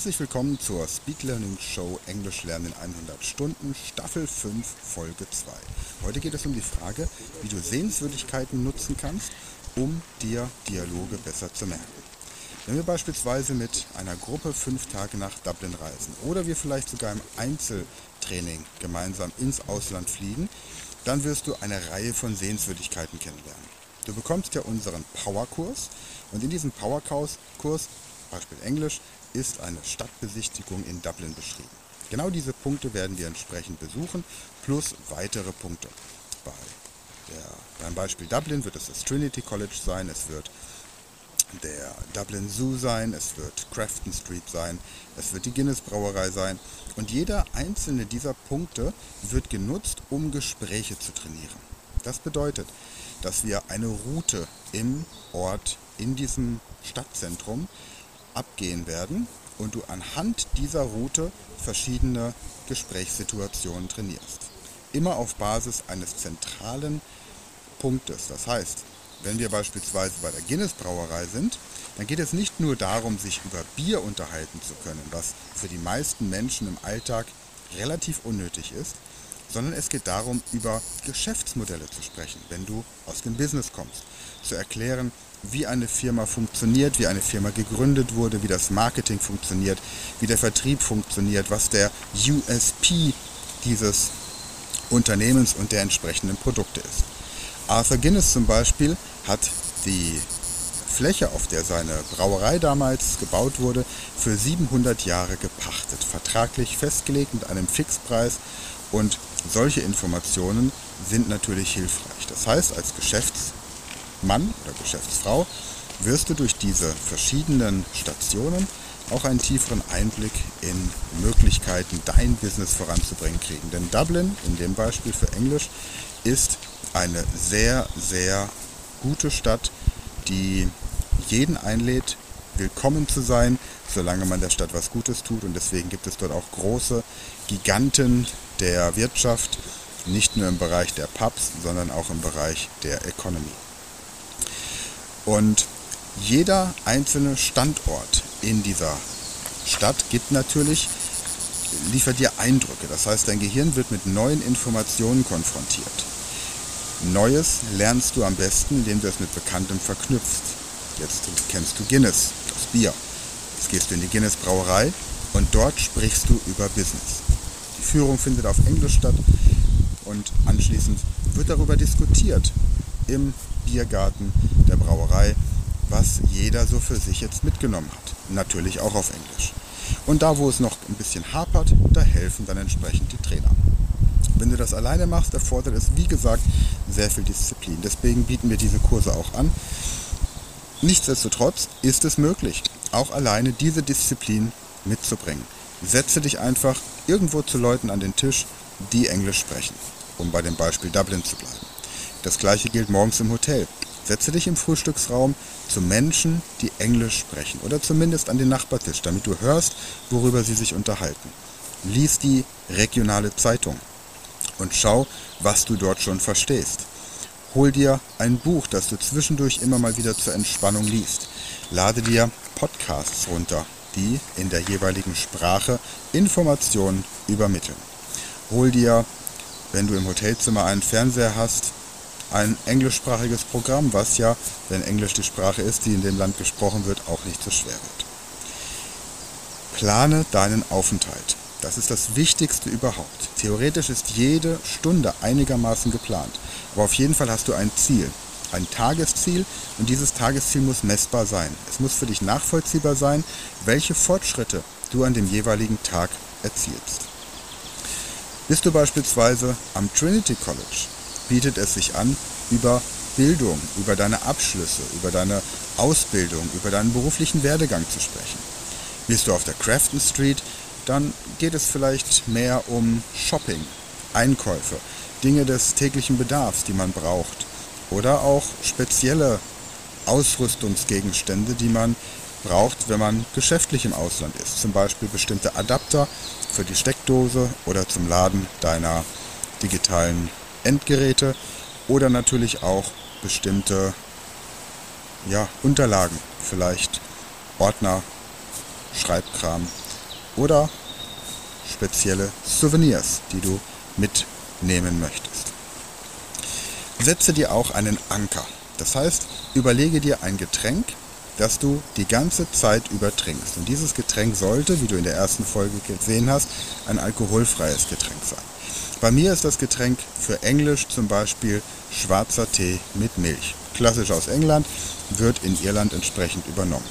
Herzlich willkommen zur Speed Learning Show Englisch lernen in 100 Stunden, Staffel 5, Folge 2. Heute geht es um die Frage, wie du Sehenswürdigkeiten nutzen kannst, um dir Dialoge besser zu merken. Wenn wir beispielsweise mit einer Gruppe fünf Tage nach Dublin reisen oder wir vielleicht sogar im Einzeltraining gemeinsam ins Ausland fliegen, dann wirst du eine Reihe von Sehenswürdigkeiten kennenlernen. Du bekommst ja unseren Powerkurs und in diesem Powerkurs, Beispiel Englisch, ist eine Stadtbesichtigung in Dublin beschrieben. Genau diese Punkte werden wir entsprechend besuchen, plus weitere Punkte. Bei der, beim Beispiel Dublin wird es das Trinity College sein, es wird der Dublin Zoo sein, es wird Crafton Street sein, es wird die Guinness Brauerei sein und jeder einzelne dieser Punkte wird genutzt, um Gespräche zu trainieren. Das bedeutet, dass wir eine Route im Ort, in diesem Stadtzentrum abgehen werden und du anhand dieser Route verschiedene Gesprächssituationen trainierst. Immer auf Basis eines zentralen Punktes. Das heißt, wenn wir beispielsweise bei der Guinness Brauerei sind, dann geht es nicht nur darum, sich über Bier unterhalten zu können, was für die meisten Menschen im Alltag relativ unnötig ist, sondern es geht darum, über Geschäftsmodelle zu sprechen, wenn du aus dem Business kommst, zu erklären, wie eine Firma funktioniert, wie eine Firma gegründet wurde, wie das Marketing funktioniert, wie der Vertrieb funktioniert, was der USP dieses Unternehmens und der entsprechenden Produkte ist. Arthur Guinness zum Beispiel hat die Fläche, auf der seine Brauerei damals gebaut wurde, für 700 Jahre gepachtet, vertraglich festgelegt mit einem Fixpreis und solche Informationen sind natürlich hilfreich. Das heißt, als Geschäfts Mann oder Geschäftsfrau wirst du durch diese verschiedenen Stationen auch einen tieferen Einblick in Möglichkeiten, dein Business voranzubringen kriegen. Denn Dublin, in dem Beispiel für Englisch, ist eine sehr, sehr gute Stadt, die jeden einlädt, willkommen zu sein, solange man der Stadt was Gutes tut. Und deswegen gibt es dort auch große Giganten der Wirtschaft, nicht nur im Bereich der Pubs, sondern auch im Bereich der Economy. Und jeder einzelne Standort in dieser Stadt gibt natürlich, liefert dir Eindrücke. Das heißt, dein Gehirn wird mit neuen Informationen konfrontiert. Neues lernst du am besten, indem du es mit Bekanntem verknüpfst. Jetzt kennst du Guinness, das Bier. Jetzt gehst du in die Guinness Brauerei und dort sprichst du über Business. Die Führung findet auf Englisch statt und anschließend wird darüber diskutiert im Biergarten der Brauerei, was jeder so für sich jetzt mitgenommen hat. Natürlich auch auf Englisch. Und da, wo es noch ein bisschen hapert, da helfen dann entsprechend die Trainer. Wenn du das alleine machst, erfordert es, wie gesagt, sehr viel Disziplin. Deswegen bieten wir diese Kurse auch an. Nichtsdestotrotz ist es möglich, auch alleine diese Disziplin mitzubringen. Setze dich einfach irgendwo zu Leuten an den Tisch, die Englisch sprechen, um bei dem Beispiel Dublin zu bleiben. Das gleiche gilt morgens im Hotel. Setze dich im Frühstücksraum zu Menschen, die Englisch sprechen oder zumindest an den Nachbartisch, damit du hörst, worüber sie sich unterhalten. Lies die regionale Zeitung und schau, was du dort schon verstehst. Hol dir ein Buch, das du zwischendurch immer mal wieder zur Entspannung liest. Lade dir Podcasts runter, die in der jeweiligen Sprache Informationen übermitteln. Hol dir, wenn du im Hotelzimmer einen Fernseher hast, ein englischsprachiges Programm, was ja, wenn Englisch die Sprache ist, die in dem Land gesprochen wird, auch nicht so schwer wird. Plane deinen Aufenthalt. Das ist das Wichtigste überhaupt. Theoretisch ist jede Stunde einigermaßen geplant. Aber auf jeden Fall hast du ein Ziel, ein Tagesziel und dieses Tagesziel muss messbar sein. Es muss für dich nachvollziehbar sein, welche Fortschritte du an dem jeweiligen Tag erzielst. Bist du beispielsweise am Trinity College, bietet es sich an, über Bildung, über deine Abschlüsse, über deine Ausbildung, über deinen beruflichen Werdegang zu sprechen. Bist du auf der Crafton Street, dann geht es vielleicht mehr um Shopping, Einkäufe, Dinge des täglichen Bedarfs, die man braucht. Oder auch spezielle Ausrüstungsgegenstände, die man braucht, wenn man geschäftlich im Ausland ist. Zum Beispiel bestimmte Adapter für die Steckdose oder zum Laden deiner digitalen Endgeräte oder natürlich auch bestimmte ja, Unterlagen, vielleicht Ordner, Schreibkram oder spezielle Souvenirs, die du mitnehmen möchtest. Setze dir auch einen Anker. Das heißt, überlege dir ein Getränk, das du die ganze Zeit über trinkst. Und dieses Getränk sollte, wie du in der ersten Folge gesehen hast, ein alkoholfreies Getränk sein. Bei mir ist das Getränk für Englisch zum Beispiel schwarzer Tee mit Milch. Klassisch aus England, wird in Irland entsprechend übernommen.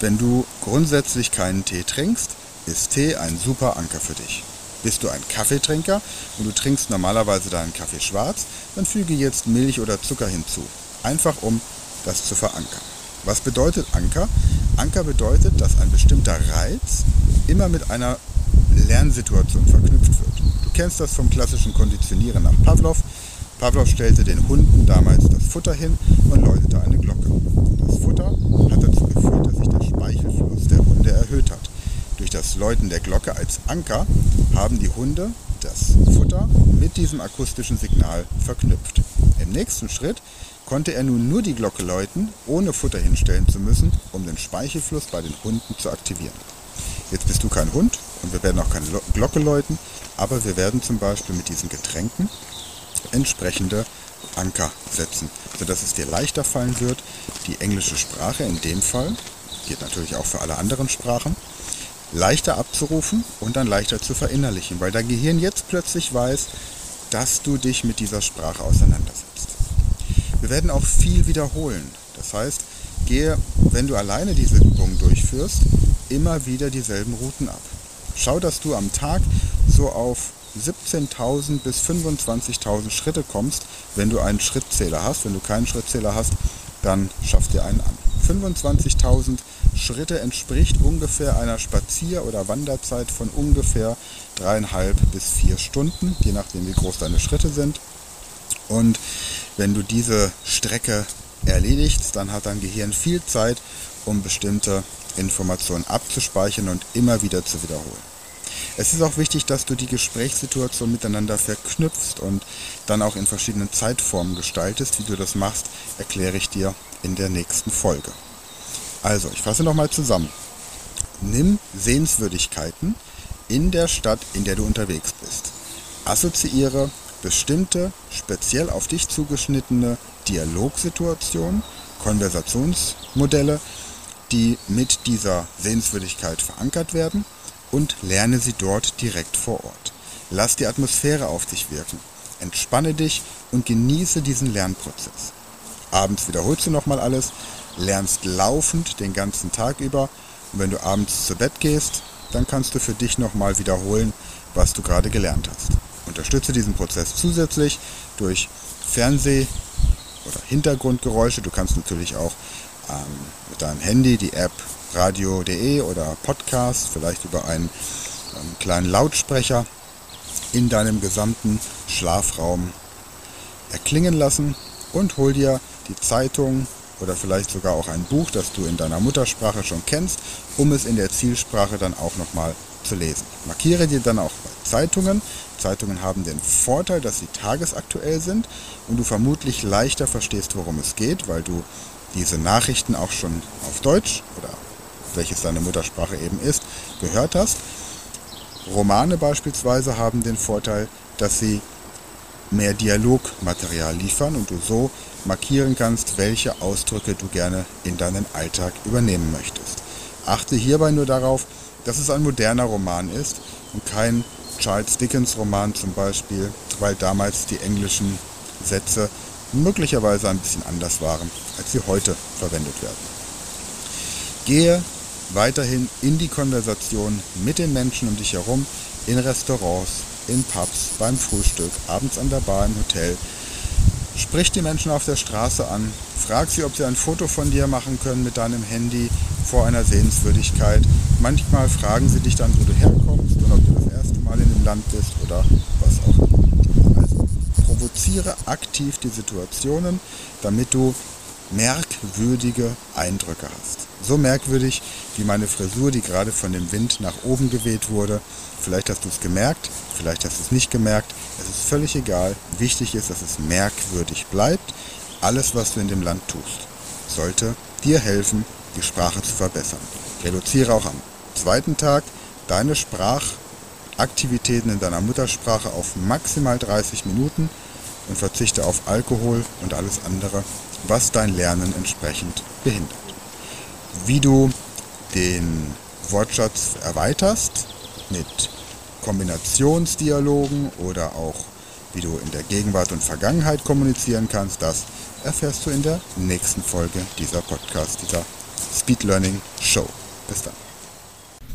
Wenn du grundsätzlich keinen Tee trinkst, ist Tee ein super Anker für dich. Bist du ein Kaffeetrinker und du trinkst normalerweise deinen Kaffee schwarz, dann füge jetzt Milch oder Zucker hinzu. Einfach um das zu verankern. Was bedeutet Anker? Anker bedeutet, dass ein bestimmter Reiz immer mit einer Lernsituation verknüpft wird. Du kennst das vom klassischen Konditionieren nach Pavlov. Pavlov stellte den Hunden damals das Futter hin und läutete eine Glocke. Das Futter hat dazu geführt, dass sich der Speichelfluss der Hunde erhöht hat. Durch das Läuten der Glocke als Anker haben die Hunde das Futter mit diesem akustischen Signal verknüpft. Im nächsten Schritt konnte er nun nur die Glocke läuten, ohne Futter hinstellen zu müssen, um den Speichelfluss bei den Hunden zu aktivieren. Jetzt bist du kein Hund und wir werden auch keine Glocke läuten, aber wir werden zum Beispiel mit diesen Getränken entsprechende Anker setzen, sodass es dir leichter fallen wird, die englische Sprache in dem Fall, geht natürlich auch für alle anderen Sprachen, leichter abzurufen und dann leichter zu verinnerlichen, weil dein Gehirn jetzt plötzlich weiß, dass du dich mit dieser Sprache auseinandersetzt. Wir werden auch viel wiederholen. Das heißt, gehe, wenn du alleine diese Übungen durchführst, immer wieder dieselben Routen ab. Schau, dass du am Tag so auf 17.000 bis 25.000 Schritte kommst, wenn du einen Schrittzähler hast. Wenn du keinen Schrittzähler hast, dann schaff dir einen an. 25.000 Schritte entspricht ungefähr einer Spazier- oder Wanderzeit von ungefähr dreieinhalb bis vier Stunden, je nachdem wie groß deine Schritte sind. Und wenn du diese Strecke erledigst, dann hat dein Gehirn viel Zeit, um bestimmte Informationen abzuspeichern und immer wieder zu wiederholen. Es ist auch wichtig, dass du die Gesprächssituation miteinander verknüpfst und dann auch in verschiedenen Zeitformen gestaltest. Wie du das machst, erkläre ich dir in der nächsten Folge. Also, ich fasse nochmal zusammen. Nimm Sehenswürdigkeiten in der Stadt, in der du unterwegs bist. Assoziiere bestimmte, speziell auf dich zugeschnittene Dialogsituationen, Konversationsmodelle, die mit dieser Sehenswürdigkeit verankert werden und lerne sie dort direkt vor Ort. Lass die Atmosphäre auf dich wirken. Entspanne dich und genieße diesen Lernprozess. Abends wiederholst du nochmal alles, lernst laufend den ganzen Tag über und wenn du abends zu Bett gehst, dann kannst du für dich nochmal wiederholen, was du gerade gelernt hast. Unterstütze diesen Prozess zusätzlich durch Fernseh- oder Hintergrundgeräusche. Du kannst natürlich auch ähm, mit deinem Handy die App radio.de oder Podcast, vielleicht über einen ähm, kleinen Lautsprecher in deinem gesamten Schlafraum erklingen lassen und hol dir die Zeitung oder vielleicht sogar auch ein Buch, das du in deiner Muttersprache schon kennst, um es in der Zielsprache dann auch nochmal zu lesen. Markiere dir dann auch bei Zeitungen. Zeitungen haben den Vorteil, dass sie tagesaktuell sind und du vermutlich leichter verstehst, worum es geht, weil du diese Nachrichten auch schon auf Deutsch oder welches deine Muttersprache eben ist, gehört hast. Romane beispielsweise haben den Vorteil, dass sie mehr Dialogmaterial liefern und du so markieren kannst, welche Ausdrücke du gerne in deinen Alltag übernehmen möchtest. Achte hierbei nur darauf, dass es ein moderner Roman ist und kein Charles Dickens Roman zum Beispiel, weil damals die englischen Sätze möglicherweise ein bisschen anders waren, als sie heute verwendet werden. Gehe weiterhin in die Konversation mit den Menschen um dich herum, in Restaurants, in Pubs, beim Frühstück, abends an der Bar im Hotel. Sprich die Menschen auf der Straße an, frag sie, ob sie ein Foto von dir machen können mit deinem Handy vor einer Sehenswürdigkeit. Manchmal fragen sie dich dann, wo du herkommst und ob du das erste Mal in dem Land bist oder was auch immer. Also provoziere aktiv die Situationen, damit du merkwürdige Eindrücke hast. So merkwürdig wie meine Frisur, die gerade von dem Wind nach oben geweht wurde. Vielleicht hast du es gemerkt, vielleicht hast du es nicht gemerkt. Es ist völlig egal. Wichtig ist, dass es merkwürdig bleibt. Alles, was du in dem Land tust, sollte dir helfen, die Sprache zu verbessern. Reduziere auch am zweiten Tag deine Sprachaktivitäten in deiner Muttersprache auf maximal 30 Minuten und verzichte auf Alkohol und alles andere, was dein Lernen entsprechend behindert. Wie du den Wortschatz erweiterst mit Kombinationsdialogen oder auch wie du in der Gegenwart und Vergangenheit kommunizieren kannst, das erfährst du in der nächsten Folge dieser Podcast, dieser Speed Learning Show. Bis dann.